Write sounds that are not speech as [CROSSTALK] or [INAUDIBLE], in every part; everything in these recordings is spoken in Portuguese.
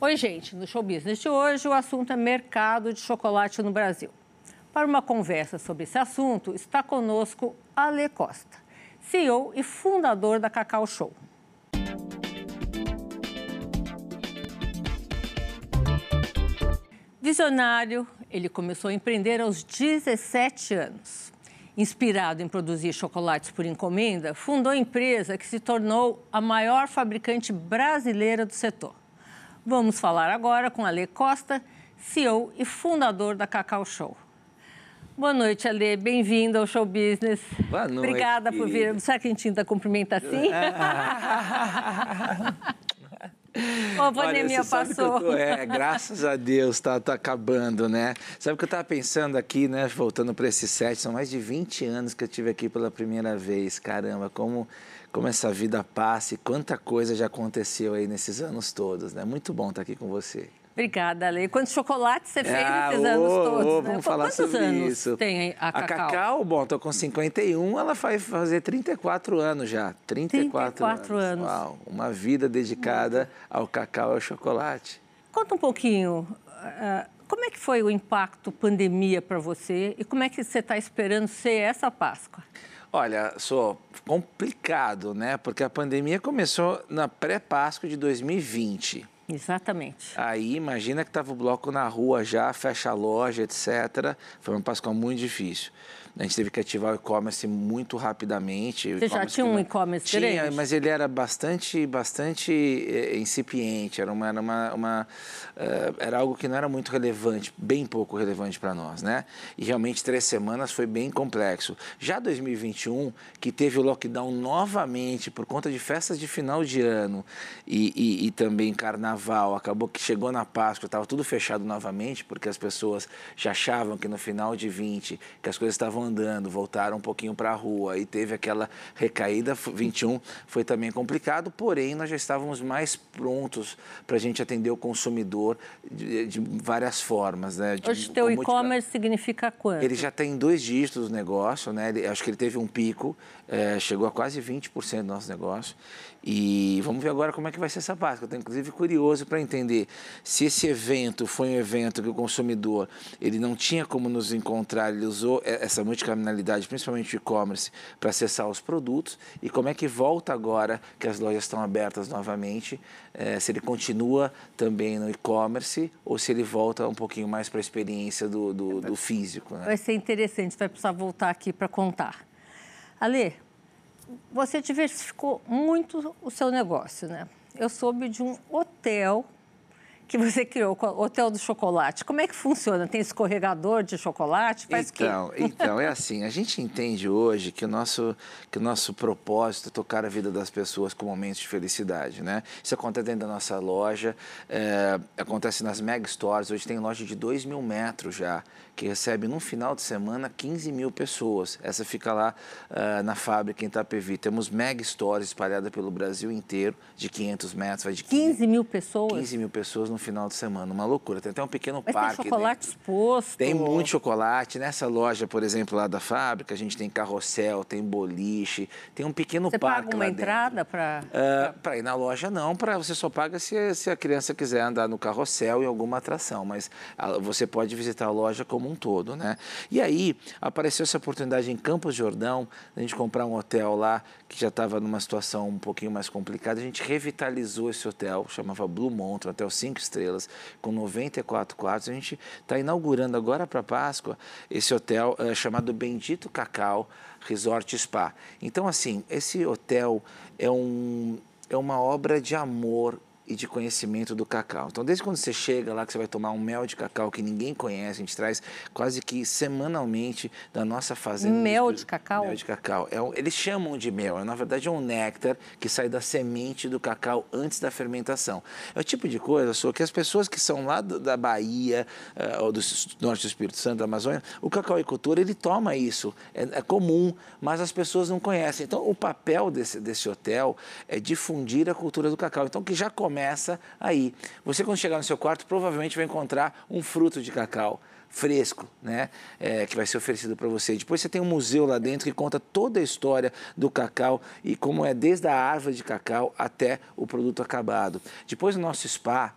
Oi, gente. No Show Business de hoje, o assunto é mercado de chocolate no Brasil. Para uma conversa sobre esse assunto, está conosco Ale Costa, CEO e fundador da Cacau Show. Visionário, ele começou a empreender aos 17 anos. Inspirado em produzir chocolates por encomenda, fundou a empresa que se tornou a maior fabricante brasileira do setor. Vamos falar agora com Ale Costa, CEO e fundador da Cacau Show. Boa noite, Ale. Bem-vindo ao Show Business. Boa noite. Obrigada por vir. Será que a gente ainda cumprimenta assim? [LAUGHS] Ô, a pandemia Olha, passou. Tô, é, graças a Deus, tá, tá acabando, né? Sabe o que eu estava pensando aqui, né? Voltando para esse set, são mais de 20 anos que eu tive aqui pela primeira vez. Caramba, como como essa vida passa e quanta coisa já aconteceu aí nesses anos todos, né? Muito bom estar aqui com você. Obrigada, Ale. Quantos chocolates você fez ah, nesses anos todos? Oh, vamos né? falar Quantos sobre anos isso. tem a Cacau? A Cacau, bom, tô com 51, ela vai fazer 34 anos já. 34, 34 anos. anos. Uau, uma vida dedicada ao cacau e ao chocolate. Conta um pouquinho, uh, como é que foi o impacto pandemia para você e como é que você está esperando ser essa Páscoa? Olha, sou complicado, né? Porque a pandemia começou na pré-Páscoa de 2020. Exatamente. Aí imagina que estava o bloco na rua já, fecha a loja, etc. Foi uma Páscoa muito difícil. A gente teve que ativar o e-commerce muito rapidamente. Você já tinha um e-commerce grande? Tinha, mas ele era bastante, bastante eh, incipiente. Era, uma, era, uma, uma uh, era algo que não era muito relevante, bem pouco relevante para nós, né? E realmente três semanas foi bem complexo. Já 2021, que teve o lockdown novamente por conta de festas de final de ano e, e, e também carnaval, acabou que chegou na Páscoa, estava tudo fechado novamente, porque as pessoas já achavam que no final de 20, que as coisas estavam andando, voltaram um pouquinho para a rua e teve aquela recaída. 21 foi também complicado, porém nós já estávamos mais prontos para a gente atender o consumidor de, de várias formas. Né? De, Hoje, teu e-commerce significa quanto? Ele já tem dois dígitos do negócio, né? Ele, acho que ele teve um pico, é, chegou a quase 20% do nosso negócio. E vamos ver agora como é que vai ser essa Páscoa. Estou, inclusive, curioso para entender se esse evento foi um evento que o consumidor ele não tinha como nos encontrar, ele usou essa multicaminalidade, principalmente o e-commerce, para acessar os produtos e como é que volta agora que as lojas estão abertas novamente, é, se ele continua também no e-commerce ou se ele volta um pouquinho mais para a experiência do, do, do físico. Né? Vai ser interessante, vai precisar voltar aqui para contar. Ale, você diversificou muito o seu negócio, né? Eu soube de um hotel que você criou, o Hotel do Chocolate. Como é que funciona? Tem escorregador de chocolate? Faz então, [LAUGHS] então, é assim, a gente entende hoje que o, nosso, que o nosso propósito é tocar a vida das pessoas com momentos de felicidade, né? Isso acontece dentro da nossa loja, é, acontece nas Mega Stores, hoje tem loja de 2 mil metros já, que recebe num final de semana 15 mil pessoas. Essa fica lá uh, na fábrica em Itapevi. Temos Mega Stores espalhada pelo Brasil inteiro, de 500 metros, vai de 15, 15 mil pessoas? 15 mil pessoas no no final de semana, uma loucura. Tem até um pequeno Mas parque. Tem chocolate dentro. exposto. Tem muito chocolate. Nessa loja, por exemplo, lá da fábrica, a gente tem carrossel, tem boliche, tem um pequeno você parque. Você paga uma entrada para. Uh, para ir na loja, não. Pra, você só paga se, se a criança quiser andar no carrossel em alguma atração. Mas a, você pode visitar a loja como um todo, né? E aí apareceu essa oportunidade em Campos Jordão, a gente comprar um hotel lá que já estava numa situação um pouquinho mais complicada. A gente revitalizou esse hotel, chamava Blue Mountain, hotel 5 estrelas, com 94 quartos. A gente está inaugurando agora para Páscoa esse hotel é, chamado Bendito Cacau Resort Spa. Então, assim, esse hotel é, um, é uma obra de amor e de conhecimento do cacau. Então, desde quando você chega lá, que você vai tomar um mel de cacau que ninguém conhece, a gente traz quase que semanalmente da nossa fazenda. Mel de cacau? Mel de cacau. É um, eles chamam de mel, é, na verdade é um néctar que sai da semente do cacau antes da fermentação. É o tipo de coisa, só que as pessoas que são lá do, da Bahia, uh, ou do norte do Espírito Santo, da Amazônia, o cacauicultor, ele toma isso. É, é comum, mas as pessoas não conhecem. Então, o papel desse, desse hotel é difundir a cultura do cacau. Então, que já começa começa aí. Você, quando chegar no seu quarto, provavelmente vai encontrar um fruto de cacau fresco, né? É, que vai ser oferecido para você. Depois você tem um museu lá dentro que conta toda a história do cacau e como é desde a árvore de cacau até o produto acabado. Depois o nosso spa,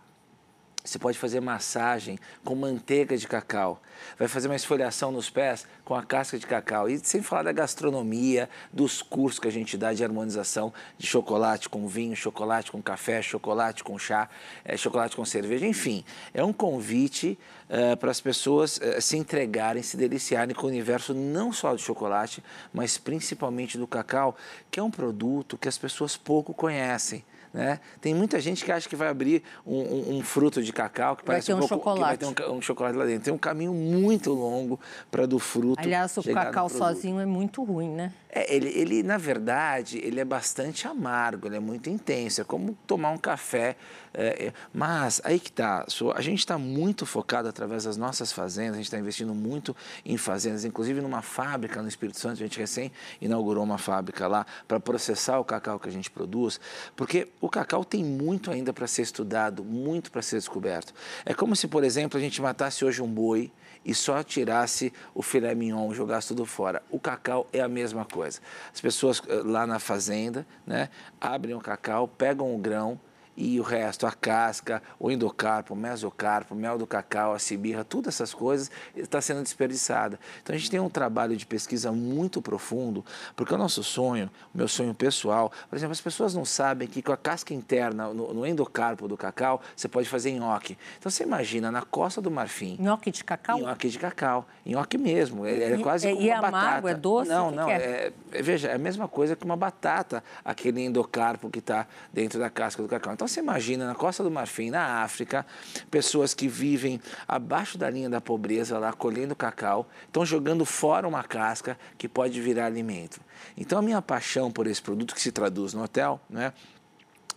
Você pode fazer massagem com manteiga de cacau. Vai fazer uma esfoliação nos pés com a casca de cacau. E sem falar da gastronomia, dos cursos que a gente dá de harmonização de chocolate com vinho, chocolate com café, chocolate com chá, é, chocolate com cerveja. Enfim, é um convite uh, para as pessoas uh, se entregarem, se deliciarem com o universo não só do chocolate, mas principalmente do cacau, que é um produto que as pessoas pouco conhecem. Né? Tem muita gente que acha que vai abrir um, um, um fruto de cacau que vai parece um, pouco, chocolate. vai ter um, um, chocolate lá dentro. Tem um caminho muito longo para do fruto. Aliás, o cacau sozinho é muito ruim, né? É, ele, ele, na verdade, ele é bastante amargo, ele é muito intenso, é como tomar um café. É, é, mas aí que tá, a gente está muito focado através das nossas fazendas, a gente está investindo muito em fazendas, inclusive numa fábrica no Espírito Santo, a gente recém inaugurou uma fábrica lá para processar o cacau que a gente produz, porque o cacau tem muito ainda para ser estudado, muito para ser descoberto. É como se, por exemplo, a gente matasse hoje um boi e só tirasse o filé mignon, jogasse tudo fora. O cacau é a mesma coisa. As pessoas eh, lá na fazenda, né, abrem o cacau, pegam o grão, e o resto, a casca, o endocarpo, o mesocarpo, o mel do cacau, a cibirra, todas essas coisas está sendo desperdiçada. Então a gente tem um trabalho de pesquisa muito profundo, porque o nosso sonho, o meu sonho pessoal, por exemplo, as pessoas não sabem que com a casca interna, no, no endocarpo do cacau, você pode fazer nhoque. Então você imagina, na costa do Marfim... Nhoque de cacau? Nhoque de cacau, nhoque mesmo, é, é quase e, como e uma amargo, batata. é doce? Não, que não, que é? É, veja, é a mesma coisa que uma batata, aquele endocarpo que está dentro da casca do cacau. Então você imagina na Costa do Marfim, na África, pessoas que vivem abaixo da linha da pobreza lá colhendo cacau, estão jogando fora uma casca que pode virar alimento. Então a minha paixão por esse produto que se traduz no hotel, né?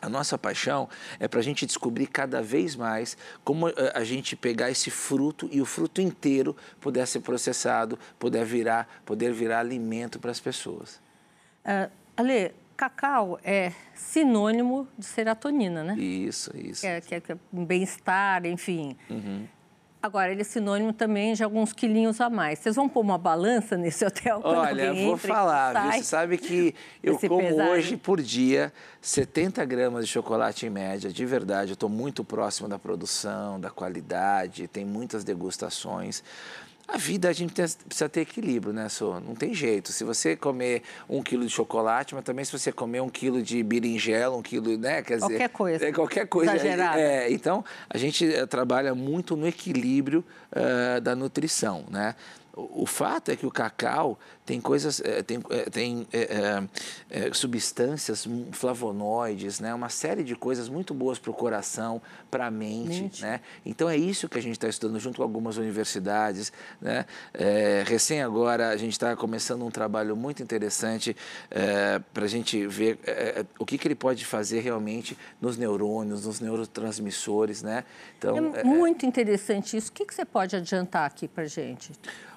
A nossa paixão é para a gente descobrir cada vez mais como eh, a gente pegar esse fruto e o fruto inteiro puder ser processado, poder virar, poder virar alimento para as pessoas. Uh, Ale, cacau é sinônimo de serotonina, né? Isso, isso. Que é, que é, que é bem-estar, enfim. Uhum. Agora, ele é sinônimo também de alguns quilinhos a mais. Vocês vão pôr uma balança nesse hotel? Olha, vou falar, Você sabe que [LAUGHS] eu como pesado. hoje por dia 70 gramas de chocolate em média, de verdade. Eu estou muito próximo da produção, da qualidade, tem muitas degustações. A vida a gente precisa ter equilíbrio, né, Sô? Não tem jeito. Se você comer um quilo de chocolate, mas também se você comer um quilo de berinjela, um quilo, né? Quer dizer, qualquer coisa. É, qualquer coisa. Exagerada. É, então, a gente eh, trabalha muito no equilíbrio uh, da nutrição, né? O fato é que o cacau tem coisas, eh, tem, eh, tem é, é, substâncias flavonoides, né? uma série de coisas muito boas para o coração, para a mente. mente. Né? Então é isso que a gente está estudando junto com algumas universidades. Né? É, recém agora a gente está começando um trabalho muito interessante para a gente ver o que, que ele pode fazer realmente nos neurônios, nos neurotransmissores. Né? Então, é muito interessante isso. O que, que você pode adiantar aqui para a gente?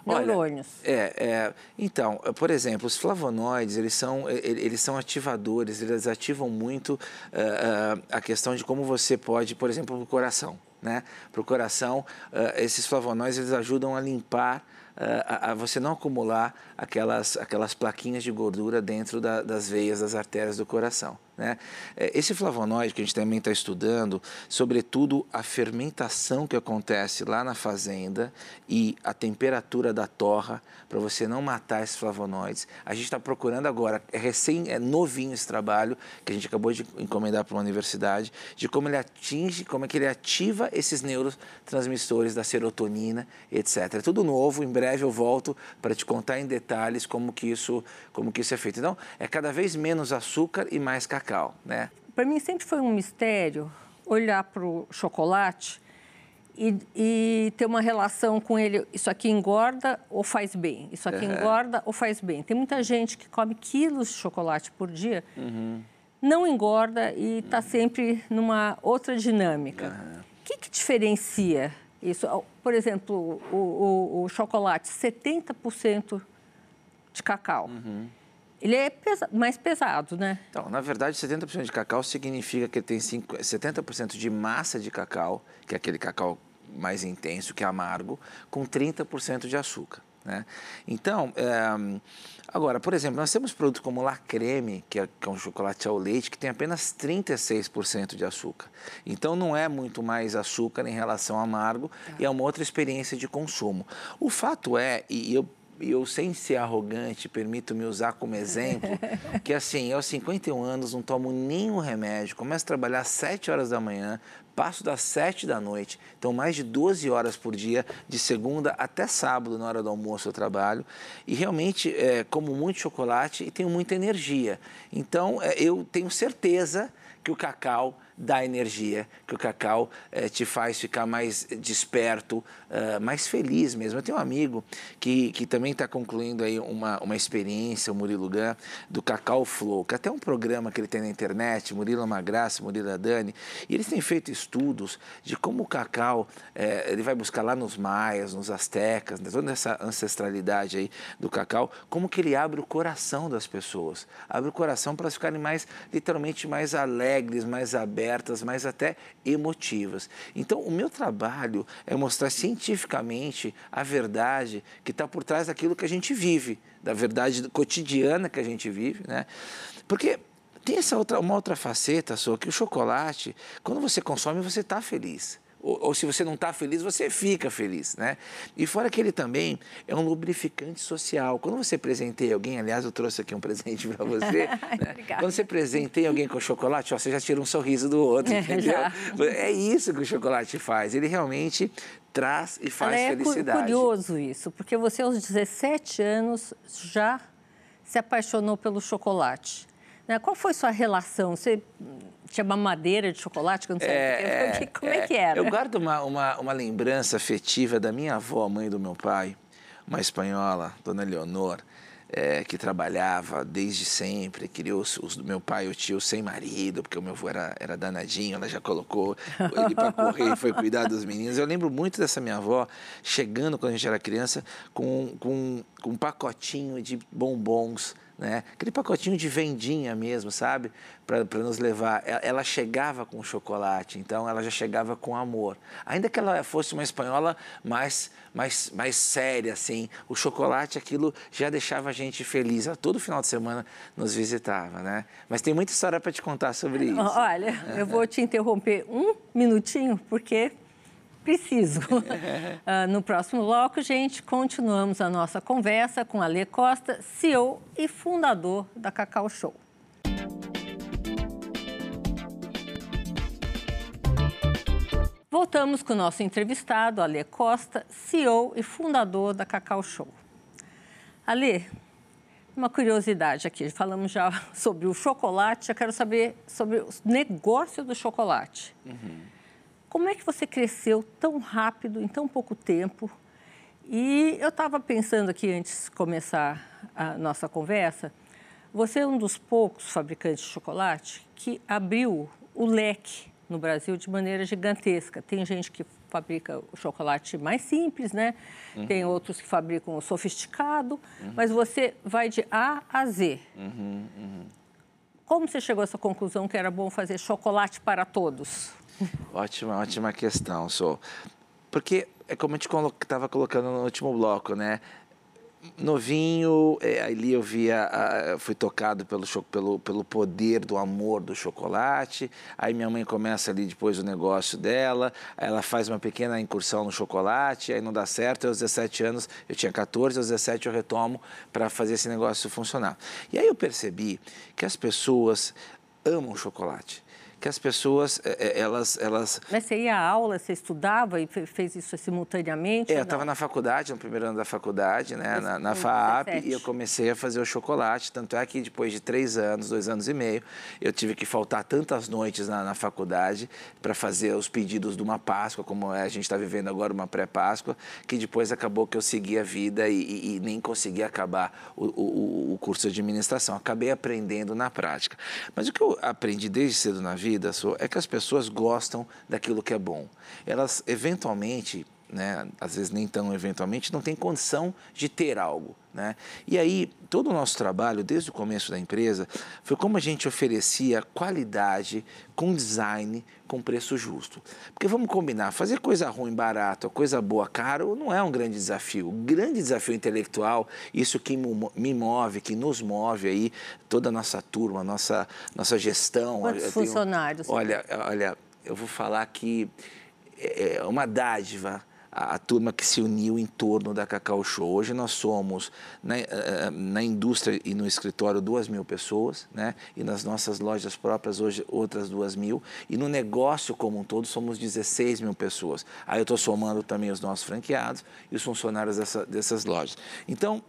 neurônios. Olha, é, é, então, por exemplo, os flavonoides, eles são, eles são ativadores, eles ativam muito uh, uh, a questão de como você pode, por exemplo, o coração. Né? Para o coração, uh, esses flavonoides eles ajudam a limpar a, a, você não acumular aquelas, aquelas plaquinhas de gordura dentro da, das veias, das artérias do coração. Né? É, esse flavonoide que a gente também está estudando, sobretudo a fermentação que acontece lá na fazenda e a temperatura da torra, para você não matar esses flavonoides. A gente está procurando agora, é recém, é novinho esse trabalho, que a gente acabou de encomendar para uma universidade, de como ele atinge, como é que ele ativa esses neurotransmissores da serotonina, etc. É tudo novo, em breve eu volto para te contar em detalhes como que isso, como que isso é feito. Então, é cada vez menos açúcar e mais cacau né? Para mim sempre foi um mistério olhar para o chocolate e, e, ter uma relação com ele. Isso aqui engorda ou faz bem? Isso aqui uhum. engorda ou faz bem? Tem muita gente que come quilos de chocolate por dia, uhum. não engorda e está sempre numa outra dinâmica. O uhum. que, que diferencia isso? Por exemplo, o, o, o chocolate, 70% de cacau. Ele é pesa mais pesado, né? Então, na verdade, 70% de cacau significa que ele tem 70% de massa de cacau, que é aquele cacau mais intenso, que é amargo, com 30% de açúcar. Né? Então, é, agora, por exemplo, nós temos produtos como La Creme, que é, que é um chocolate ao leite, que tem apenas 36% de açúcar. Então, não é muito mais açúcar em relação ao amargo tá. e é uma outra experiência de consumo. O fato é, e eu eu sem ser arrogante, permito-me usar como exemplo, [LAUGHS] que assim, eu aos 51 anos não tomo nenhum remédio, começo a trabalhar às 7 horas da manhã, passo das 7 da noite, então mais de 12 horas por dia, de segunda até sábado, na hora do almoço eu trabalho, e realmente é, como muito chocolate e tenho muita energia. Então é, eu tenho certeza que o cacau dá energia, que o cacau eh, te faz ficar mais desperto, uh, mais feliz mesmo. Eu tenho um amigo que, que também está concluindo aí uma, uma experiência, o Murilo Gun, do Cacau Flow, que é até um programa que ele tem na internet, Murilo Magraça, Murilo Adani, e eles têm feito estudos de como o cacau, eh, ele vai buscar lá nos maias, nos astecas, né, toda essa ancestralidade aí do cacau, como que ele abre o coração das pessoas, abre o coração para elas ficarem mais, literalmente mais alegres, mais abertas, abertas, mas até emotivas. Então, o meu trabalho é mostrar cientificamente a verdade que está por trás daquilo que a gente vive, da verdade cotidiana que a gente vive, né? Porque tem essa outra, uma outra faceta, só que o chocolate, quando você consome, você está feliz ou, ou se você não está feliz, você fica feliz, né? E fora que ele também é um lubrificante social. Quando você presenteia alguém, aliás, eu trouxe aqui um presente para você, [LAUGHS] né? Quando você presenteia alguém com chocolate, ó, você já tira um sorriso do outro, [LAUGHS] é, entendeu? É isso que o chocolate faz. Ele realmente traz e faz é felicidade. É curioso isso, porque você aos 17 anos já se apaixonou pelo chocolate. Né? Qual foi sua relação? Você tinha mamadeira de chocolate quando você é, era Como é, é, que era? Eu guardo uma, uma, uma lembrança afetiva da minha avó, mãe do meu pai, uma espanhola, Dona Leonor, é, que trabalhava desde sempre, criou os, os, meu pai e o tio sem marido, porque o meu avô era, era danadinho, ela já colocou ele para correr, foi cuidar dos meninos. Eu lembro muito dessa minha avó chegando quando a gente era criança com, com, com um pacotinho de bombons né? Aquele pacotinho de vendinha mesmo, sabe? Para nos levar. Ela chegava com chocolate, então ela já chegava com amor. Ainda que ela fosse uma espanhola mais, mais, mais séria, assim, o chocolate, aquilo já deixava a gente feliz. Ela todo final de semana nos visitava, né? Mas tem muita história para te contar sobre isso. Olha, eu vou te interromper um minutinho, porque preciso. uh, [LAUGHS] no próximo bloco, gente, continuamos a nossa conversa com Ale Costa, CEO e fundador da Cacau Show. Voltamos com o nosso entrevistado, Ale Costa, CEO e fundador da Cacau Show. Ale, uma curiosidade aqui, falamos já [LAUGHS] sobre o chocolate, eu quero saber sobre o negócio do chocolate. Uhum. Como é que você cresceu tão rápido, em tão pouco tempo? E eu estava pensando aqui, antes de começar a nossa conversa, você é um dos poucos fabricantes de chocolate que abriu o leque no Brasil de maneira gigantesca. Tem gente que fabrica o chocolate mais simples, né? Uhum. Tem outros que fabricam o sofisticado, uhum. mas você vai de A a Z. Uhum, uhum. Como você chegou a essa conclusão que era bom fazer chocolate para todos? [LAUGHS] Ótima, ótima questão, Sou. Porque é como a gente estava colocando no último bloco, né? novinho, é, ali eu via, fui tocado pelo, pelo, pelo poder do amor do chocolate. Aí minha mãe começa ali depois o negócio dela, ela faz uma pequena incursão no chocolate, aí não dá certo. Aos 17 anos, eu tinha 14, aos 17 eu retomo para fazer esse negócio funcionar. E aí eu percebi que as pessoas amam chocolate que as pessoas, é, é, elas, elas... Mas você ia à aula, você estudava e fez isso simultaneamente? É, eu estava na faculdade, no primeiro ano da faculdade, né, na, na FAAP, e eu comecei a fazer o chocolate, tanto é que depois de três anos, dois anos e meio, eu tive que faltar tantas noites na, na faculdade para fazer os pedidos de uma Páscoa, como a gente está vivendo agora, uma pré-Páscoa, que depois acabou que eu segui a vida e, e, e nem consegui acabar o, o, o curso de administração. Acabei aprendendo na prática. Mas o que eu aprendi desde cedo na vida vida é que as pessoas gostam daquilo que é bom. Elas, eventualmente, né, às vezes nem tão eventualmente, não tem condição de ter algo. Né? E aí, todo o nosso trabalho, desde o começo da empresa, foi como a gente oferecia qualidade com design, com preço justo. Porque vamos combinar, fazer coisa ruim barato, coisa boa caro, não é um grande desafio. O grande desafio intelectual, isso que me move, que nos move aí, toda a nossa turma, nossa, nossa gestão. Quantos funcionários? Tenho, olha, olha, eu vou falar que é uma dádiva a, turma que se uniu em torno da Cacau Show. Hoje nós somos, na, eh, eh, na indústria e no escritório, duas mil pessoas, né? e nas nossas lojas próprias, hoje, outras duas mil, e no negócio como um todo, somos 16 mil pessoas. Aí eu estou somando também os nossos franqueados e os funcionários dessa, dessas lojas. Então,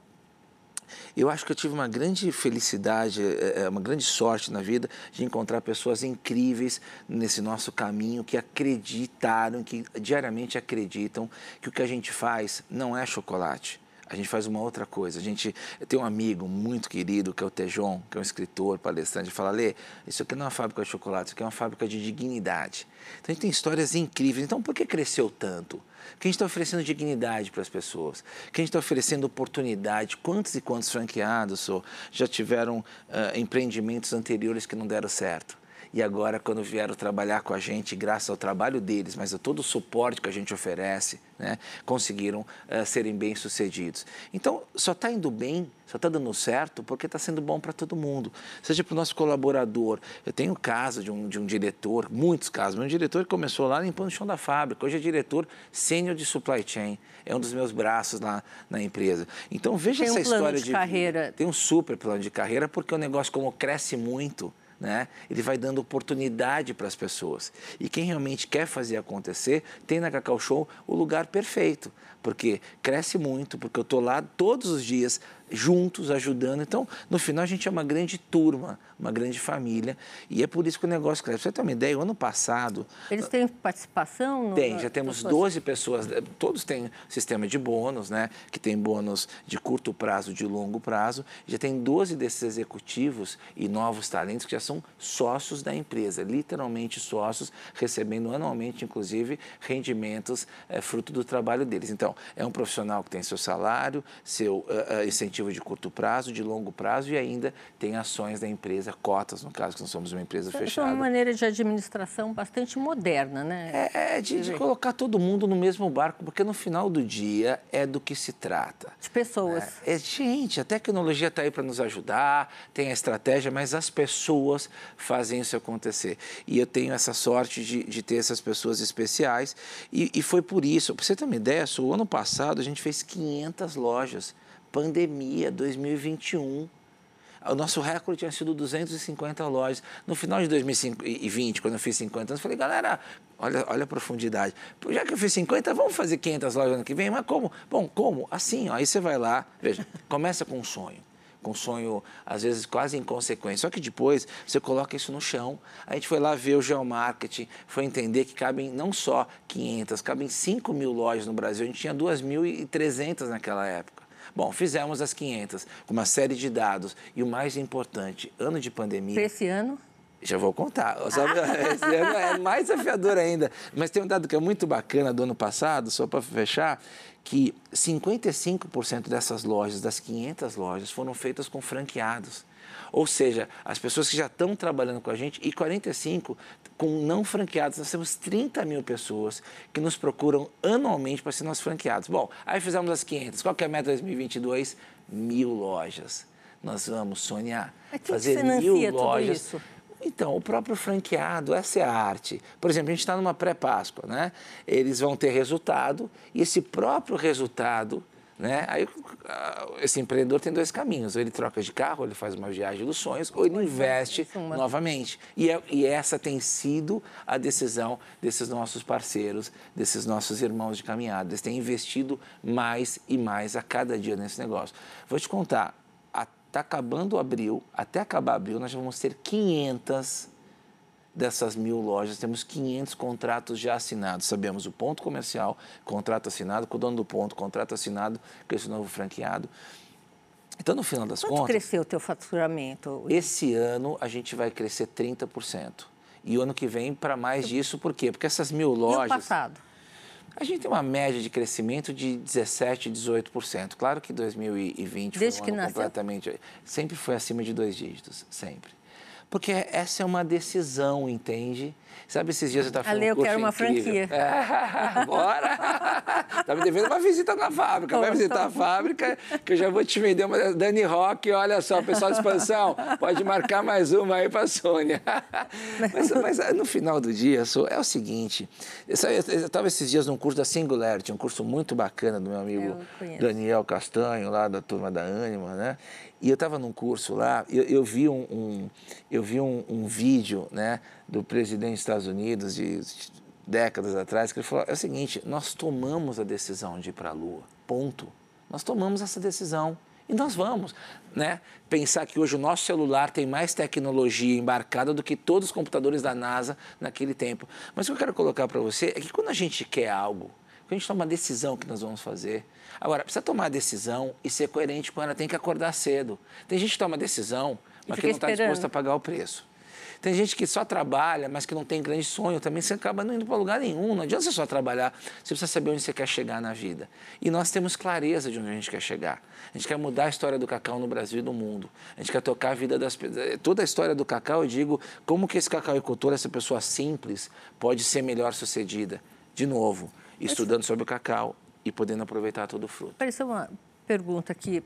eu acho que eu tive uma grande felicidade, é, é, uma grande sorte na vida de encontrar pessoas incríveis nesse nosso caminho que acreditaram, que diariamente acreditam que o que a gente faz não é chocolate a gente faz uma outra coisa. A gente tem um amigo muito querido, que é o Tejon, que é um escritor, palestrante, ele fala, Lê, isso aqui não é uma fábrica de chocolate, isso aqui é uma fábrica de dignidade. Então a gente tem histórias incríveis. Então por que cresceu tanto? Que a gente está oferecendo dignidade para as pessoas, que a gente está oferecendo oportunidade. Quantos e quantos franqueados so, já tiveram uh, empreendimentos anteriores que não deram certo? E agora quando vieram trabalhar com a gente, graças ao trabalho deles, mas a todo o suporte que a gente oferece, né, conseguiram uh, serem bem-sucedidos. Então, só está indo bem, só está dando certo porque está sendo bom para todo mundo. Seja para o nosso colaborador. Eu tenho o caso de um, de um diretor, muitos casos, um diretor que começou lá limpando o chão da fábrica, hoje é diretor sênior de supply chain, é um dos meus braços lá na empresa. Então, veja tem essa um história de, de carreira. Tem um super plano de carreira, porque o negócio, como cresce muito, né? ele vai dando oportunidade para as pessoas. E quem realmente quer fazer acontecer, tem na Cacau Show o lugar perfeito, porque cresce muito, porque eu estou lá todos os dias juntos, ajudando. Então, no final, a gente é uma grande turma, uma grande família, e é por isso que o negócio cresce. Você tem uma ideia, o ano passado... Eles têm participação? No... Tem, já temos 12 pessoas, eh, todos têm sistema de bônus, né? que tem bônus de curto prazo, de longo prazo, já tem 12 desses executivos e novos talentos que já são sócios da empresa, literalmente sócios, recebendo anualmente, inclusive, rendimentos é, fruto do trabalho deles. Então, é um profissional que tem seu salário, seu uh, uh, incentivo de curto prazo, de longo prazo e ainda tem ações da empresa, cotas, no caso, que nós somos uma empresa fechada. Isso é uma maneira de administração bastante moderna, né? É, é de, de, colocar todo mundo no mesmo barco, porque no final do dia é do que se trata. De pessoas. É, é gente, a tecnologia está aí para nos ajudar, tem a estratégia, mas as pessoas fazem isso acontecer. E eu tenho essa sorte de, de ter essas pessoas especiais e, e foi por isso, para você ter uma ideia, o ano passado a gente fez 500 lojas pandemia 2021. O nosso recorde tinha sido 250 lojas. No final de 2020, quando eu fiz 50 anos, falei, galera, olha, olha a profundidade. Já que eu fiz 50, vamos fazer 500 lojas ano que vem? Mas como? Bom, como? Assim, ó, aí você vai lá, veja, começa com um sonho com um sonho, às vezes, quase inconsequente. Só que depois você coloca isso no chão. A gente foi lá ver o geomarketing, foi entender que cabem não só 500, cabem 5 mil lojas no Brasil. A gente tinha 2.300 naquela época. Bom, fizemos as 500 com uma série de dados. E o mais importante, ano de pandemia. Esse ano? Já vou contar. [LAUGHS] Esse ano é mais desafiador ainda. Mas tem um dado que é muito bacana do ano passado, só para fechar, que 55% dessas lojas, das 500 lojas, foram feitas com franqueados. Ou seja, as pessoas que já estão trabalhando com a gente e 45 com não franqueados. Nós temos 30 mil pessoas que nos procuram anualmente para ser nossos franqueados. Bom, aí fizemos as 500. Qual que é a meta 2022? Mil lojas. Nós vamos sonhar fazer mil lojas. Então, o próprio franqueado, essa é a arte. Por exemplo, a gente está numa pré-Páscoa, né? Eles vão ter resultado e esse próprio resultado né? Aí esse empreendedor tem dois caminhos: ou ele troca de carro, ou ele faz uma viagem dos sonhos, ou ele investe novamente. E, é, e essa tem sido a decisão desses nossos parceiros, desses nossos irmãos de caminhada. Eles têm investido mais e mais a cada dia nesse negócio. Vou te contar: está acabando abril, até acabar abril, nós vamos ter 500 dessas mil lojas, temos 500 contratos já assinados. Sabemos o ponto comercial, contrato assinado com o dono do ponto, contrato assinado com esse novo franqueado. Então, no final das Quanto contas... cresceu o teu faturamento? Esse ano a gente vai crescer 30%. E o ano que vem para mais disso, por quê? Porque essas mil lojas... E o passado? A gente tem uma média de crescimento de 17, 18%. Claro que 2020 Desde foi um que ano nasceu? completamente. Sempre foi acima de dois dígitos, sempre. Porque essa é uma decisão, entende? Sabe, esses dias eu estava falando Ale, eu um quero uma incrível. franquia. É, [LAUGHS] bora! Tá me devendo uma visita na fábrica. Vai visitar a fábrica que eu já vou te vender uma Dani Rock. Olha só, pessoal de expansão, pode marcar mais uma aí para a Sônia. [LAUGHS] Mas, mas, no final do dia, é o seguinte. Eu estava esses dias num curso da Singularity, um curso muito bacana do meu amigo Daniel Castanho, lá da turma da Anima, né? E eu estava num curso lá, eu, eu vi, um, um eu vi um, um, vídeo né, do presidente dos Estados Unidos de décadas atrás, que ele falou: é o seguinte, nós tomamos a decisão de ir para a Lua, ponto. Nós tomamos essa decisão e nós vamos. Né? Pensar que hoje o nosso celular tem mais tecnologia embarcada do que todos os computadores da NASA naquele tempo. Mas o que eu quero colocar para você é que quando a gente quer algo, quando a gente toma uma decisão que nós vamos fazer, Agora, precisa tomar a decisão e ser coerente com ela, tem que acordar cedo. Tem gente que toma decisão, mas que não está disposto a pagar o preço. Tem gente que só trabalha, mas que não tem grande sonho. Também você acaba não indo para lugar nenhum. Não adianta você só trabalhar, você precisa saber onde você quer chegar na vida. E nós temos clareza de onde a gente quer chegar. A gente quer mudar a história do cacau no Brasil e no mundo. A gente quer tocar a vida das pessoas. Toda a história do cacau, eu digo, como que esse cacauicultor, essa pessoa simples, pode ser melhor sucedida. De novo, estudando sobre o cacau, e podendo aproveitar todo o fruto. Apareceu uma pergunta aqui,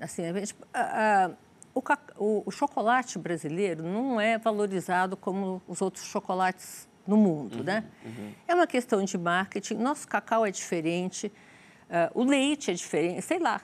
assim, a gente, a, a, o, o, o, chocolate brasileiro não é valorizado como os outros chocolates no mundo, uhum, né? Uhum. É uma questão de marketing. Nosso cacau é diferente, uh, o leite é diferente, sei lá.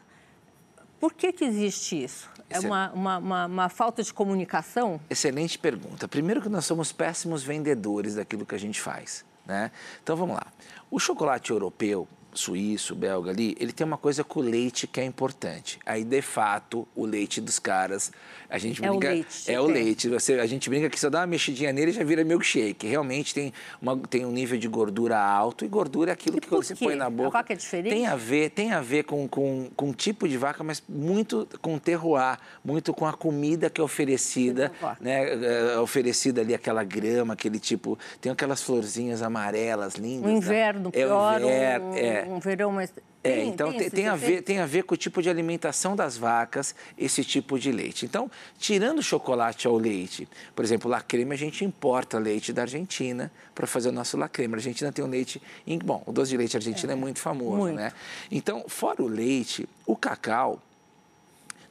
Por que, que existe isso? É uma, uma, uma, uma, falta de comunicação? Excelente pergunta. Primeiro que nós somos péssimos vendedores daquilo que a gente faz. Né? Então vamos lá. O chocolate europeu, suíço, belga ali, ele tem uma coisa com o leite que é importante. Aí, de fato, o leite dos caras, a gente é brinca. O leite, é o leite. Você, a gente brinca que só dá uma mexidinha nele e já vira milkshake. Realmente tem, uma, tem um nível de gordura alto e gordura é aquilo e que você põe na boca. A vaca é diferente? Tem a ver, tem a ver com, com, com o tipo de vaca, mas muito com o terroir, muito com a comida que é oferecida, né? É oferecida ali aquela grama, aquele tipo. Tem aquelas florzinhas amarelas, lindas. O inverno, né? pior. É o inverno, um, é um verão mais. É, então tem, tem, a ver, tem a ver com o tipo de alimentação das vacas, esse tipo de leite. Então, tirando o chocolate ao leite, por exemplo, lacreme, a gente importa leite da Argentina para fazer o nosso lacreme. A Argentina tem um leite. Bom, o doce de leite argentino é, é muito famoso, muito. né? Então, fora o leite, o cacau.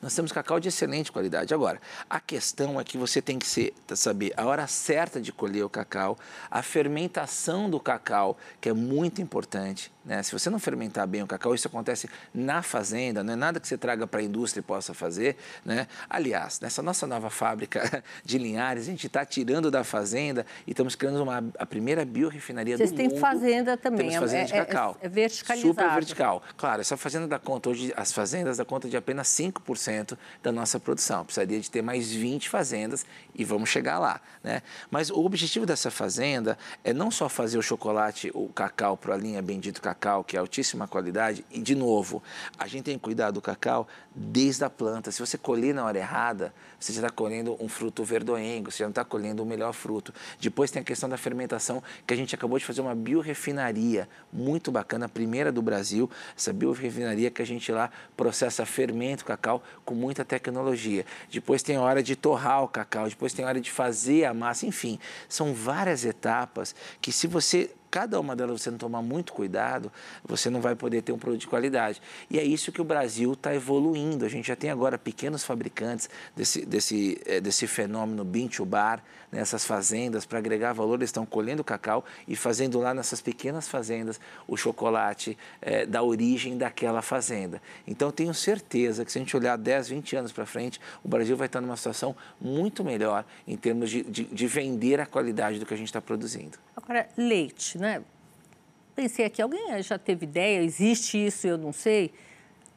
Nós temos cacau de excelente qualidade. Agora, a questão é que você tem que ser, saber a hora certa de colher o cacau, a fermentação do cacau, que é muito importante. Né? Se você não fermentar bem o cacau, isso acontece na fazenda, não é nada que você traga para a indústria e possa fazer. Né? Aliás, nessa nossa nova fábrica [LAUGHS] de Linhares, a gente está tirando da fazenda e estamos criando uma, a primeira biorefinaria Vocês do têm mundo. fazenda também, Temos fazenda é, de cacau. É, é verticalizado. Super vertical. Claro, essa fazenda dá conta, hoje as fazendas dão conta de apenas 5% da nossa produção. Precisaria de ter mais 20 fazendas e vamos chegar lá. Né? Mas o objetivo dessa fazenda é não só fazer o chocolate, o cacau para a linha Bendito Cacau, que é altíssima qualidade, e de novo, a gente tem que cuidar do cacau desde a planta. Se você colher na hora errada, você já está colhendo um fruto verdoengo, você já não está colhendo o melhor fruto. Depois tem a questão da fermentação, que a gente acabou de fazer uma biorefinaria muito bacana, a primeira do Brasil, essa biorefinaria que a gente lá processa fermento cacau com muita tecnologia. Depois tem a hora de torrar o cacau, depois tem a hora de fazer a massa, enfim, são várias etapas que se você cada uma delas você não tomar muito cuidado, você não vai poder ter um produto de qualidade. E é isso que o Brasil está evoluindo. A gente já tem agora pequenos fabricantes desse, desse, eh, desse fenômeno bean to bar, nessas né, fazendas, para agregar valor, eles estão colhendo cacau e fazendo lá nessas pequenas fazendas o chocolate é, da origem daquela fazenda. Então, tenho certeza que se a gente olhar 10, 20 anos para frente, o Brasil vai estar numa situação muito melhor em termos de, de, de vender a qualidade do que a gente está produzindo. Agora, leite, né? Pensei aqui, alguém já teve ideia, existe isso, eu não sei,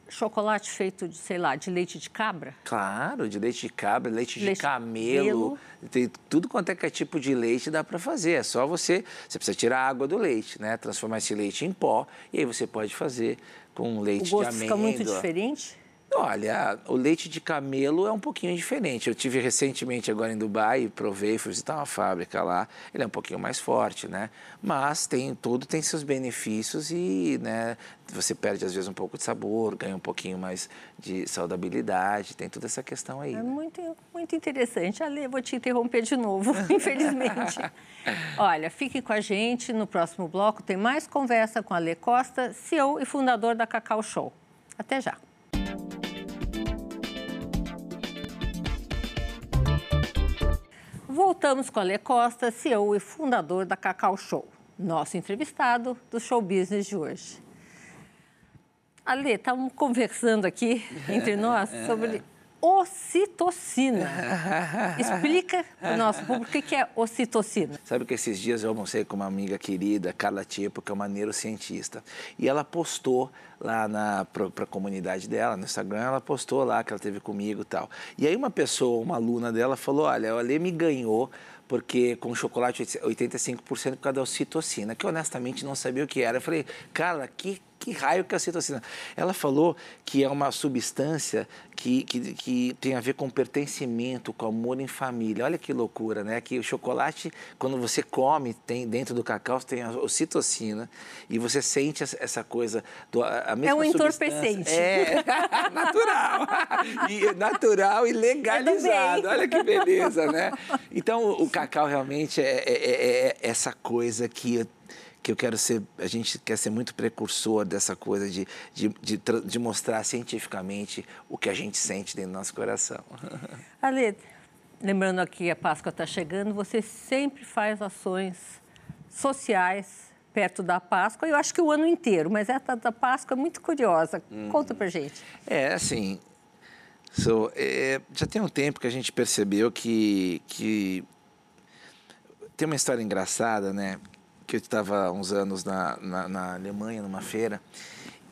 chocolate feito de, sei lá, de leite de cabra? Claro, de leite de cabra, leite, leite de camelo, tem tudo quanto é que é tipo de leite dá para fazer. É só você, você precisa tirar a água do leite, né? Transformar esse leite em pó e aí você pode fazer com leite o gosto de amêndoa. fica muito diferente? Olha, o leite de camelo é um pouquinho diferente. Eu tive recentemente agora em Dubai, provei, fui visitar uma fábrica lá. Ele é um pouquinho mais forte, né? Mas tem tudo tem seus benefícios e, né, você perde às vezes um pouco de sabor, ganha um pouquinho mais de saudabilidade, tem toda essa questão aí. É né? muito, muito interessante. Ale, vou te interromper de novo, [LAUGHS] infelizmente. Olha, fique com a gente. No próximo bloco tem mais conversa com a Ale Costa, CEO e fundador da Cacau Show. Até já. Voltamos com a Ale Costa, CEO e fundador da Cacau Show, nosso entrevistado do show business de hoje. Ale, estamos conversando aqui [LAUGHS] entre nós sobre ocitocina. [LAUGHS] Explica para o nosso público o que é ocitocina. Sabe que esses dias eu almocei com uma amiga querida, Carla Tipo, que é uma neurocientista, e ela postou lá para a comunidade dela, no Instagram, ela postou lá que ela teve comigo e tal. E aí uma pessoa, uma aluna dela, falou, olha, o Ale me ganhou porque com chocolate 85% por causa da ocitocina, que honestamente não sabia o que era. Eu falei, Carla, que que raio que é a citocina? Ela falou que é uma substância que, que, que tem a ver com pertencimento, com amor em família. Olha que loucura, né? Que o chocolate, quando você come, tem dentro do cacau, tem a ocitocina e você sente essa coisa do a mesma É um entorpecente. [LAUGHS] É natural. e, natural e legalizado. Olha que beleza, né? Então, o cacau realmente é, é, é, é essa coisa que que eu quero ser, a gente quer ser muito precursor dessa coisa de, de, de, de mostrar cientificamente o que a gente sente dentro do nosso coração. [LAUGHS] Ale, lembrando aqui a Páscoa está chegando, você sempre faz ações sociais perto da Páscoa, eu acho que o ano inteiro, mas essa da Páscoa é muito curiosa. Uhum. Conta pra gente. É, assim, so, é, já tem um tempo que a gente percebeu que, que tem uma história engraçada, né? Que eu estava uns anos na, na, na, Alemanha, numa feira,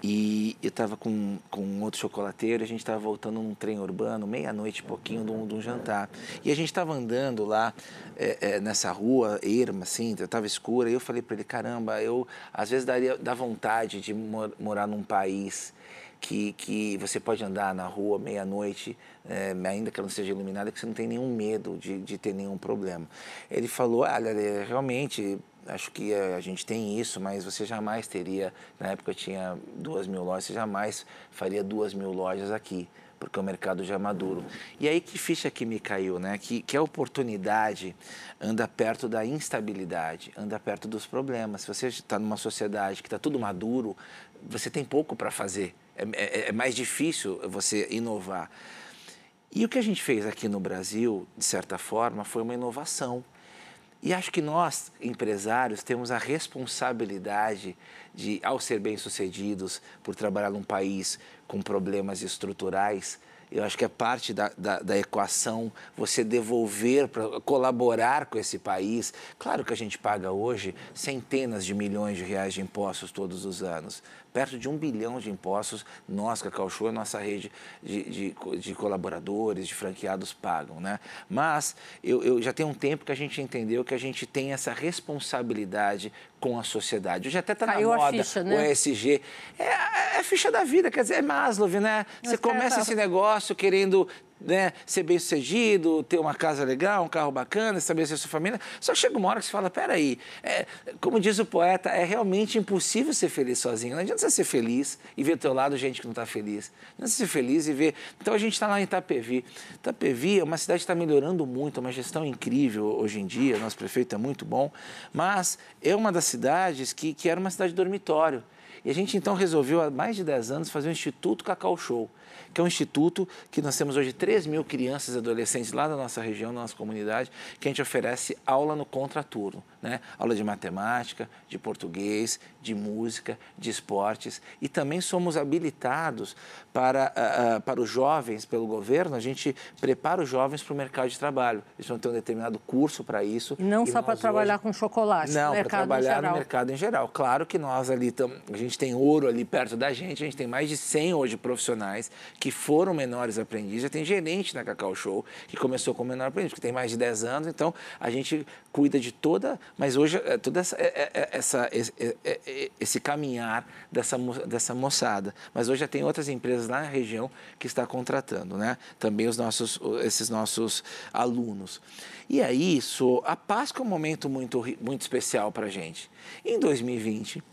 e eu estava com, com outro chocolateiro, a gente estava voltando num trem urbano, meia-noite, pouquinho, de um, de um, jantar. E a gente estava andando lá é, é, nessa rua, erma, assim, estava escura, e eu falei para ele, caramba, eu às vezes daria, dá vontade de mor morar num país que, que você pode andar na rua meia-noite, é, ainda que ela não seja iluminada, que você não tem nenhum medo de, de ter nenhum problema. Ele falou, olha, realmente acho que a, gente tem isso, mas você jamais teria, na época tinha duas mil lojas, você jamais faria duas mil lojas aqui, porque o mercado já é maduro. E aí que ficha que me caiu, né? Que, que a oportunidade anda perto da instabilidade, anda perto dos problemas. Se você está numa sociedade que está tudo maduro, você tem pouco para fazer. É, é, é mais difícil você inovar. E o que a gente fez aqui no Brasil, de certa forma, foi uma inovação e acho que nós, empresários, temos a responsabilidade de, ao ser bem-sucedidos por trabalhar num país com problemas estruturais, eu acho que é parte da, da, da equação você devolver, para colaborar com esse país. Claro que a gente paga hoje centenas de milhões de reais de impostos todos os anos, perto de um bilhão de impostos, nós, Cacau Show, a nossa rede de, de, de, colaboradores, de franqueados pagam, né? Mas eu, eu já tem um tempo que a gente entendeu que a gente tem essa responsabilidade com a sociedade. Hoje até está na moda ficha, né? o ESG. É, é, a ficha da vida, quer dizer, é Maslow, né? Você começa esse negócio querendo né, ser bem sucedido, ter uma casa legal, um carro bacana, estabelecer sua família. Só chega uma hora que você fala, peraí, é, como diz o poeta, é realmente impossível ser feliz sozinho. Não adianta você ser feliz e ver ao teu lado gente que não está feliz. Não adianta ser feliz e ver... Então a gente está lá em Itapevi. Itapevi é uma cidade que está melhorando muito, é uma gestão incrível hoje em dia, nosso prefeito é muito bom, mas é uma das cidades que, que era uma cidade dormitório. E a gente então resolveu, há mais de 10 anos, fazer o Instituto Cacau Show que é um instituto que nós temos hoje 3 mil crianças e adolescentes lá da nossa região, da nossa comunidade, que a gente oferece aula no contraturno, né? Aula de matemática, de português, de música, de esportes e também somos habilitados para, uh, para os jovens, pelo governo, a gente prepara os jovens para o mercado de trabalho. Eles vão ter um determinado curso para isso. Não e só para trabalhar hoje... com chocolate, Não, para trabalhar no mercado em geral. Claro que nós ali, tam... a gente gente tem ouro ali perto da gente, a gente tem mais de 100 hoje profissionais que foram menores aprendizes, já tem gerente na Cacau Show que começou como menor aprendiz, que tem mais de 10 anos, então a gente cuida de toda, mas hoje é toda essa, é, é, essa esse, esse caminhar dessa, dessa moçada. Mas hoje já tem outras empresas na região que está contratando, né? Também os nossos, esses nossos alunos. E aí, isso, a Páscoa é um momento muito, muito especial para a gente. Em 2020,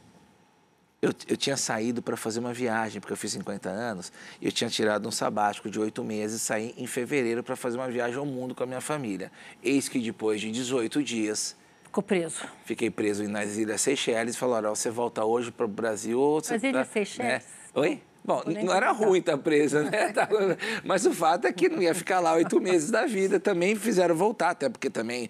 eu, eu tinha saído para fazer uma viagem, porque eu fiz 50 anos, e eu tinha tirado um sabático de oito meses e saí em fevereiro para fazer uma viagem ao mundo com a minha família. Eis que depois de 18 dias. Ficou preso. Fiquei preso nas Ilhas Seychelles e falaram: você volta hoje para o Brasil ou você. Mas Ilhas Seychelles? Né? Oi? Bom, não era ruim estar presa, né? [LAUGHS] Mas o fato é que não ia ficar lá oito meses da vida. Também fizeram voltar, até porque também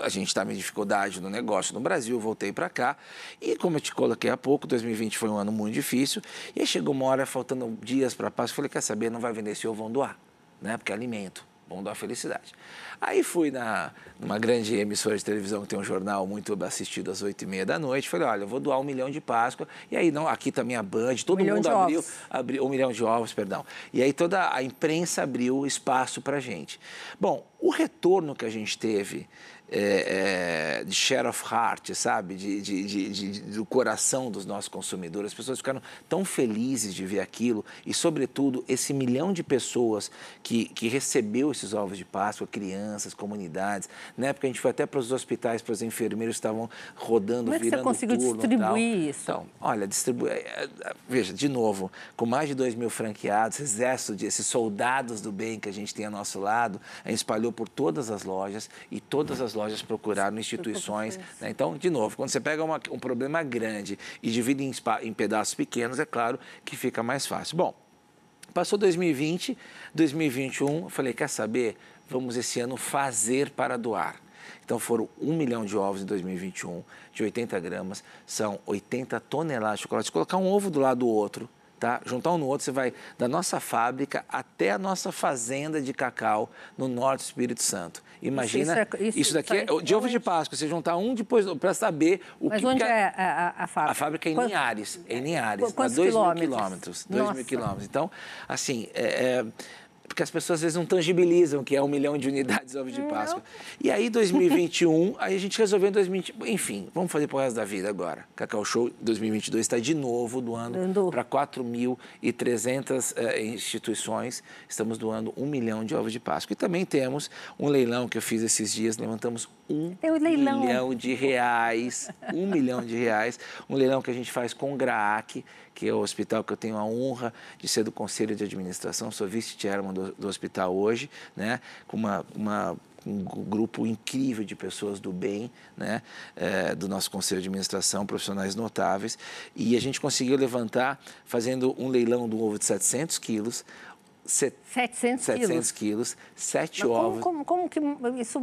a gente estava em dificuldade no negócio no Brasil. Voltei para cá. E como eu te coloquei há pouco, 2020 foi um ano muito difícil. E aí chegou uma hora, faltando dias para a paz, eu falei: quer saber, não vai vender esse ovo, vão doar, né? Porque é alimento bom da felicidade. Aí fui na, numa grande emissora de televisão que tem um jornal muito assistido às oito e meia da noite. Falei, olha, eu vou doar um milhão de Páscoa. E aí, não, aqui também a Band, todo um mundo abriu, abriu, um milhão de ovos, perdão. E aí toda a imprensa abriu espaço para gente. Bom, o retorno que a gente teve é, é, de share of heart, sabe? De, de, de, do coração dos nossos consumidores. As pessoas ficaram tão felizes de ver aquilo e, sobretudo, esse milhão de pessoas que, que recebeu esses ovos de Páscoa, crianças, comunidades. Na época, a gente foi até para os hospitais, para os enfermeiros que estavam rodando, Como é que virando você conseguiu turno, distribuir isso? Então, olha, distribuir... É, é, veja, de novo, com mais de 2 mil franqueados, exército de esses soldados do bem que a gente tem ao nosso lado, a gente espalhou por todas as lojas e todas as lojas procuraram instituições. Né? Então, de novo, quando você pega uma, um problema grande e divide em, em pedaços pequenos, é claro que fica mais fácil. Bom, passou 2020, 2021, eu falei, quer saber? Vamos esse ano fazer para doar. Então foram um milhão de ovos em 2021, de 80 gramas, são 80 toneladas de chocolate. Se colocar um ovo do lado do outro, tá? Juntar um no outro, você vai da nossa fábrica até a nossa fazenda de cacau no norte do Espírito Santo. Imagina, isso, é, isso, isso daqui é, de ovo de Páscoa, você juntar um depois para saber o Mas que... Mas onde que é a, a, fábrica? A fábrica é em Linhares, é em Linhares, Quantos a 2 mil quilômetros. 2 mil quilômetros. Então, assim, é, é porque as pessoas às vezes não tangibilizam que é um milhão de unidades de ovos de Páscoa. Não. E aí, 2021, [LAUGHS] aí a gente resolveu em 2020, enfim, vamos fazer para o resto da vida agora. Cacau Show 2022 está de novo doando para 4.300 eh, instituições. Estamos doando um milhão de ovos de Páscoa. E também temos um leilão que eu fiz esses dias, levantamos um milhão de reais, um milhão de reais, um leilão que a gente faz com o GRAAC, que é o hospital que eu tenho a honra de ser do conselho de administração, sou vice-chairman do, do, hospital hoje, né, com uma, uma um grupo incrível de pessoas do bem, né, é, do nosso conselho de administração, profissionais notáveis, e a gente conseguiu levantar, fazendo um leilão do ovo de 700 quilos, Set, 700, 700 quilos, sete Mas ovos. Como, como, que isso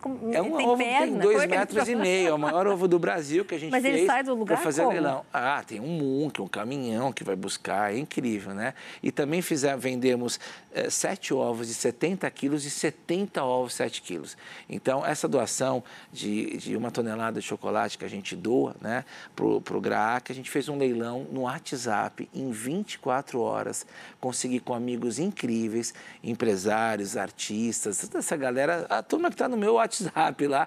como, é um ovo perna? que tem dois é metros e [LAUGHS] meio, é o maior ovo do Brasil que a gente Mas fez. Mas ele sai do lugar fazer como? leilão. Ah, tem um munk, um caminhão que vai buscar, é incrível, né? E também fizer, vendemos é, sete ovos de 70 quilos e 70 ovos 7 quilos. Então, essa doação de, de uma tonelada de chocolate que a gente doa, né, pro, pro GRAAC, a gente fez um leilão no WhatsApp em 24 horas, consegui com amigos incríveis, empresários, artistas, toda essa galera, a turma que está no meu WhatsApp lá,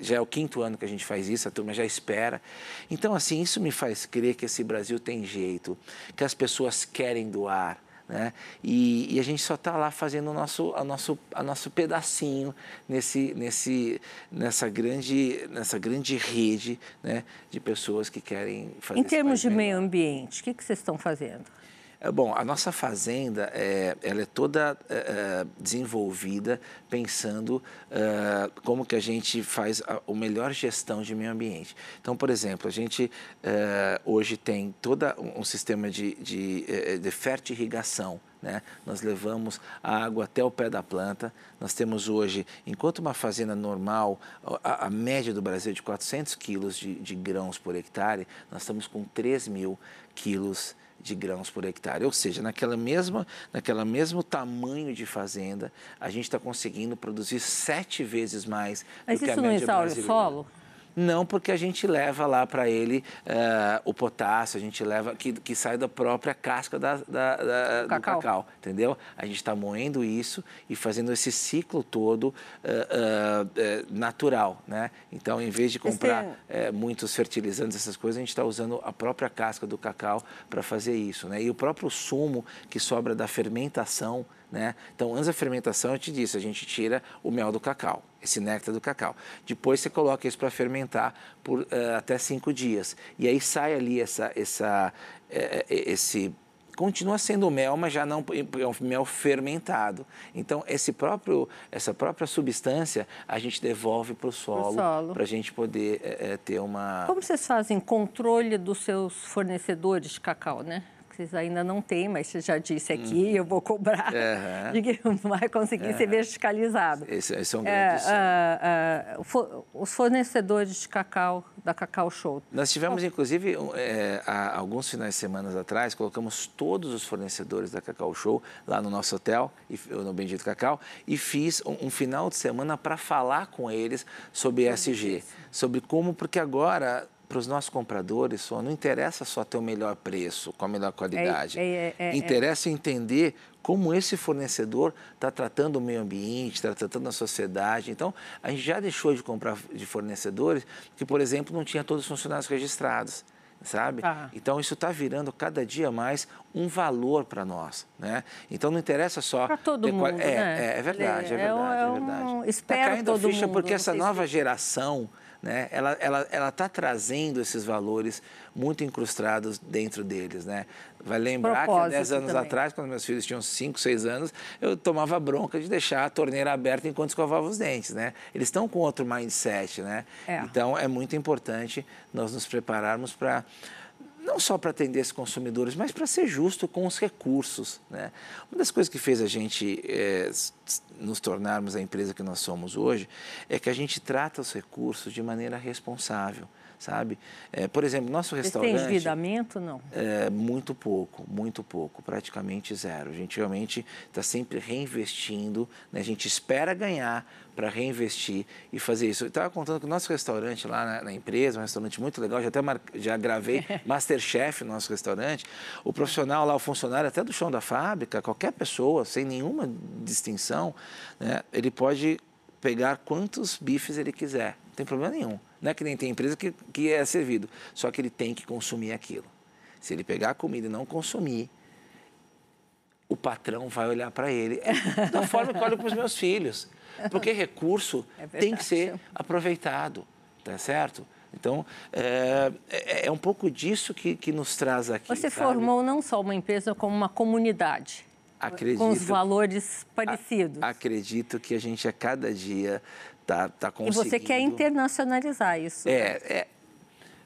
já é o quinto ano que a gente faz isso, a turma já espera. Então, assim, isso me faz crer que esse Brasil tem jeito, que as pessoas querem doar, né? E, e, a gente só está lá fazendo o nosso, a nosso, a nosso pedacinho nesse, nesse, nessa, grande, nessa grande rede né, de pessoas que querem fazer Em termos de meio ambiente, o que, que vocês estão fazendo? É, bom, a nossa fazenda é, ela é toda é, é desenvolvida pensando é, como que a gente faz a, a, melhor gestão de meio ambiente. Então, por exemplo, a gente é, hoje tem todo um, sistema de, de, é, de fertirrigação. Né? Nós levamos a água até o pé da planta. Nós temos hoje, enquanto uma fazenda normal, a, a média do Brasil é de 400 quilos de, de grãos por hectare, nós estamos com 3 mil quilos de grãos por hectare. Ou seja, naquela mesma, naquela mesmo tamanho de fazenda, a gente está conseguindo produzir sete vezes mais Mas do que a média brasileira. Mas isso não exaure o solo? Não, porque a gente leva lá para ele uh, o potássio, a gente leva que, que sai da própria casca da, da, da do cacau. cacau, entendeu? A gente está moendo isso e fazendo esse ciclo todo uh, uh, natural, né? Então, em vez de comprar é... muitos fertilizantes, essas coisas, a gente está usando a própria casca do cacau para fazer isso, né? E o próprio sumo que sobra da fermentação né? Então, antes da fermentação, eu te disse, a gente tira o mel do cacau, esse néctar do cacau. Depois você coloca isso para fermentar por uh, até cinco dias. E aí sai ali essa, essa, uh, esse continua sendo mel, mas já não é um mel fermentado. Então, esse próprio, essa própria substância a gente devolve para o solo, para a gente poder é, ter uma. Como vocês fazem controle dos seus fornecedores de cacau, né? Vocês ainda não têm, mas você já disse aqui, uhum. eu vou cobrar, uhum. de que vai conseguir uhum. ser verticalizado. Esse, esse é um grande é, uh, uh, Os fornecedores de cacau, da Cacau Show. Nós tivemos, inclusive, é, há alguns finais de semana atrás, colocamos todos os fornecedores da Cacau Show lá no nosso hotel, no Bendito Cacau, e fiz um, um final de semana para falar com eles sobre ESG, sobre como, porque agora para os nossos compradores só não interessa só ter o melhor preço, com a melhor qualidade. É, é, é, é. interessa entender como esse fornecedor está tratando o meio ambiente, está tratando a sociedade. Então, a gente já deixou de comprar de fornecedores que, por exemplo, não tinha todos os funcionários registrados sabe? Ah. Então isso está virando cada dia mais um valor para nós, né? Então não interessa só para todo mundo, é, né? é, é, verdade, é, é verdade, é, verdade. Um... Espero tá caindo todo ficha mundo, porque essa nova geração né? Ela está ela, ela tá trazendo esses valores muito incrustados dentro deles. Né? Vai lembrar Propósito que há 10 anos também. atrás, quando meus filhos tinham 5, 6 anos, eu tomava bronca de deixar a torneira aberta enquanto escovava os dentes. Né? Eles estão com outro mindset. Né? É. Então, é muito importante nós nos prepararmos para não só para atender esses consumidores, mas para ser justo com os recursos. Né? Uma das coisas que fez a gente é, nos tornarmos a empresa que nós somos hoje é que a gente trata os recursos de maneira responsável sabe? É, por exemplo, nosso restaurante... Você tem endividamento, não? É, muito pouco, muito pouco, praticamente zero. A gente realmente está sempre reinvestindo, né? a gente espera ganhar para reinvestir e fazer isso. Eu estava contando que o nosso restaurante lá na, na, empresa, um restaurante muito legal, já até mar... já gravei [LAUGHS] Masterchef no nosso restaurante, o profissional lá, o funcionário até do chão da fábrica, qualquer pessoa, sem nenhuma distinção, né? ele pode pegar quantos bifes ele quiser, não tem problema nenhum. Não é que nem tem empresa que, que é servido, só que ele tem que consumir aquilo. Se ele pegar a comida e não consumir, o patrão vai olhar para ele da forma que olho para os meus filhos. Porque recurso é tem que ser aproveitado, tá certo? Então, é, é, é, um pouco disso que, que nos traz aqui. Você sabe? formou não só uma empresa, como uma comunidade. Acredito, com os valores parecidos. A, acredito que a gente a cada dia tá, tá conseguindo. E você quer internacionalizar isso. É, é,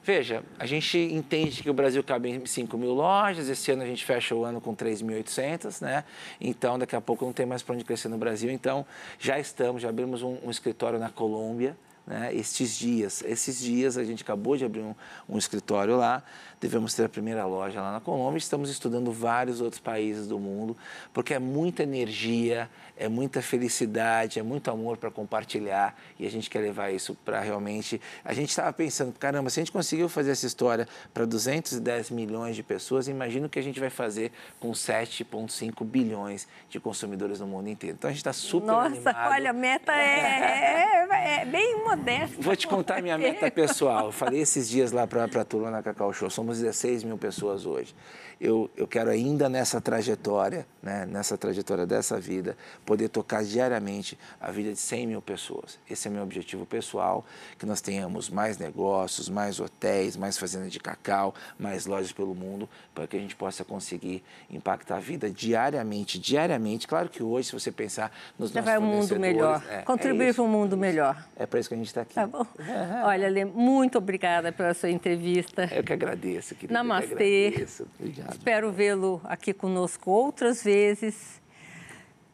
Veja, a gente entende que o Brasil cabe em 5 mil lojas, esse ano a gente fecha o ano com 3.800, né? Então, daqui a pouco não tem mais para onde crescer no Brasil. Então, já estamos, já abrimos um, um escritório na Colômbia, né? estes dias. Esses dias a gente acabou de abrir um, um, escritório lá, devemos ter a primeira loja lá na Colômbia. Estamos estudando vários outros países do mundo, porque é muita energia, é muita felicidade, é muito amor para compartilhar e a gente quer levar isso para realmente. A gente estava pensando, caramba, se a gente conseguiu fazer essa história para 210 milhões de pessoas, imagina o que a gente vai fazer com 7,5 bilhões de consumidores no mundo inteiro. Então a gente está super Nossa, animado. Nossa, olha, a meta é, é, é bem modesta. Vou te contar minha meta pessoal. Eu falei esses dias lá para a turma na Cacau Show, somos 16 mil pessoas hoje eu, eu quero ainda nessa trajetória, né, nessa trajetória dessa vida, poder tocar diariamente a vida de 100 mil pessoas. Esse é meu objetivo pessoal, que nós tenhamos mais negócios, mais hotéis, mais fazendas de cacau, mais lojas pelo mundo, para que a gente possa conseguir impactar a vida diariamente, diariamente. Claro que hoje, se você pensar nos nossos um mundo melhor, é, contribuir é para um mundo melhor. É para isso que a gente está aqui. Tá bom. [LAUGHS] Olha, Lê, muito obrigada pela sua entrevista. Eu que agradeço, querida. Namastê. agradeço. Obrigado. Espero vê-lo aqui conosco outras vezes.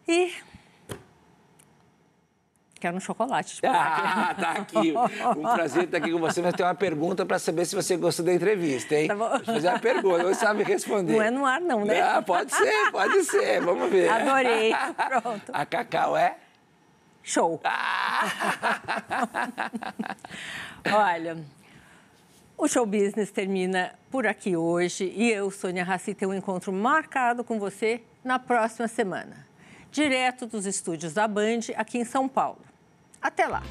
E quero um chocolate. Ah, [LAUGHS] tá aqui. Um prazer estar aqui com você, mas tem uma pergunta para saber se você gostou da entrevista, hein? Tá bom. Vou fazer uma pergunta, não sabe responder. Não é no ar, não, né? Ah, pode ser, pode ser. Vamos ver. Adorei. [LAUGHS] Pronto. A Cacau é? Show! [LAUGHS] Olha, o show business termina por aqui hoje e eu, Sônia Raci, tenho um encontro marcado com você na próxima semana, direto dos estúdios da Band aqui em São Paulo. Até lá!